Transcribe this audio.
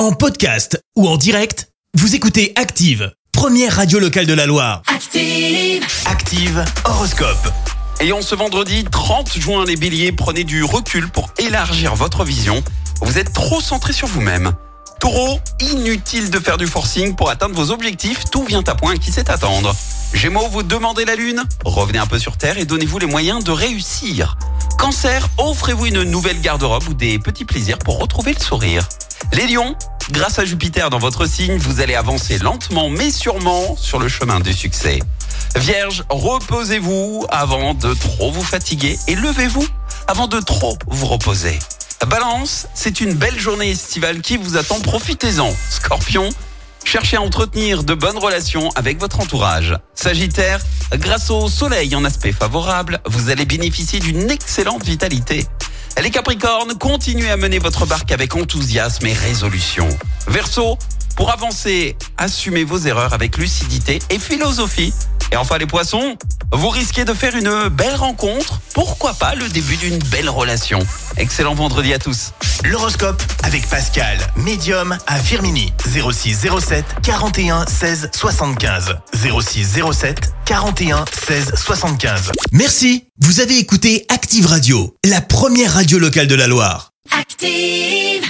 En podcast ou en direct, vous écoutez Active, première radio locale de la Loire. Active. Active Horoscope. Et en ce vendredi 30 juin, les béliers, prenez du recul pour élargir votre vision. Vous êtes trop centré sur vous-même. Taureau, inutile de faire du forcing pour atteindre vos objectifs, tout vient à point qui sait attendre. Gémeaux, vous demandez la lune Revenez un peu sur Terre et donnez-vous les moyens de réussir. Cancer, offrez-vous une nouvelle garde-robe ou des petits plaisirs pour retrouver le sourire. Les lions, grâce à Jupiter dans votre signe, vous allez avancer lentement mais sûrement sur le chemin du succès. Vierge, reposez-vous avant de trop vous fatiguer et levez-vous avant de trop vous reposer. Balance, c'est une belle journée estivale qui vous attend, profitez-en. Scorpion, cherchez à entretenir de bonnes relations avec votre entourage. Sagittaire, grâce au soleil en aspect favorable, vous allez bénéficier d'une excellente vitalité. Les Capricornes, continuez à mener votre barque avec enthousiasme et résolution. Verseau, pour avancer, assumez vos erreurs avec lucidité et philosophie. Et enfin les poissons, vous risquez de faire une belle rencontre, pourquoi pas le début d'une belle relation. Excellent vendredi à tous. L'horoscope avec Pascal, médium à Firmini. 06 07 41 16 75. 06 07 41 16 75. Merci, vous avez écouté Active Radio, la première radio locale de la Loire. Active.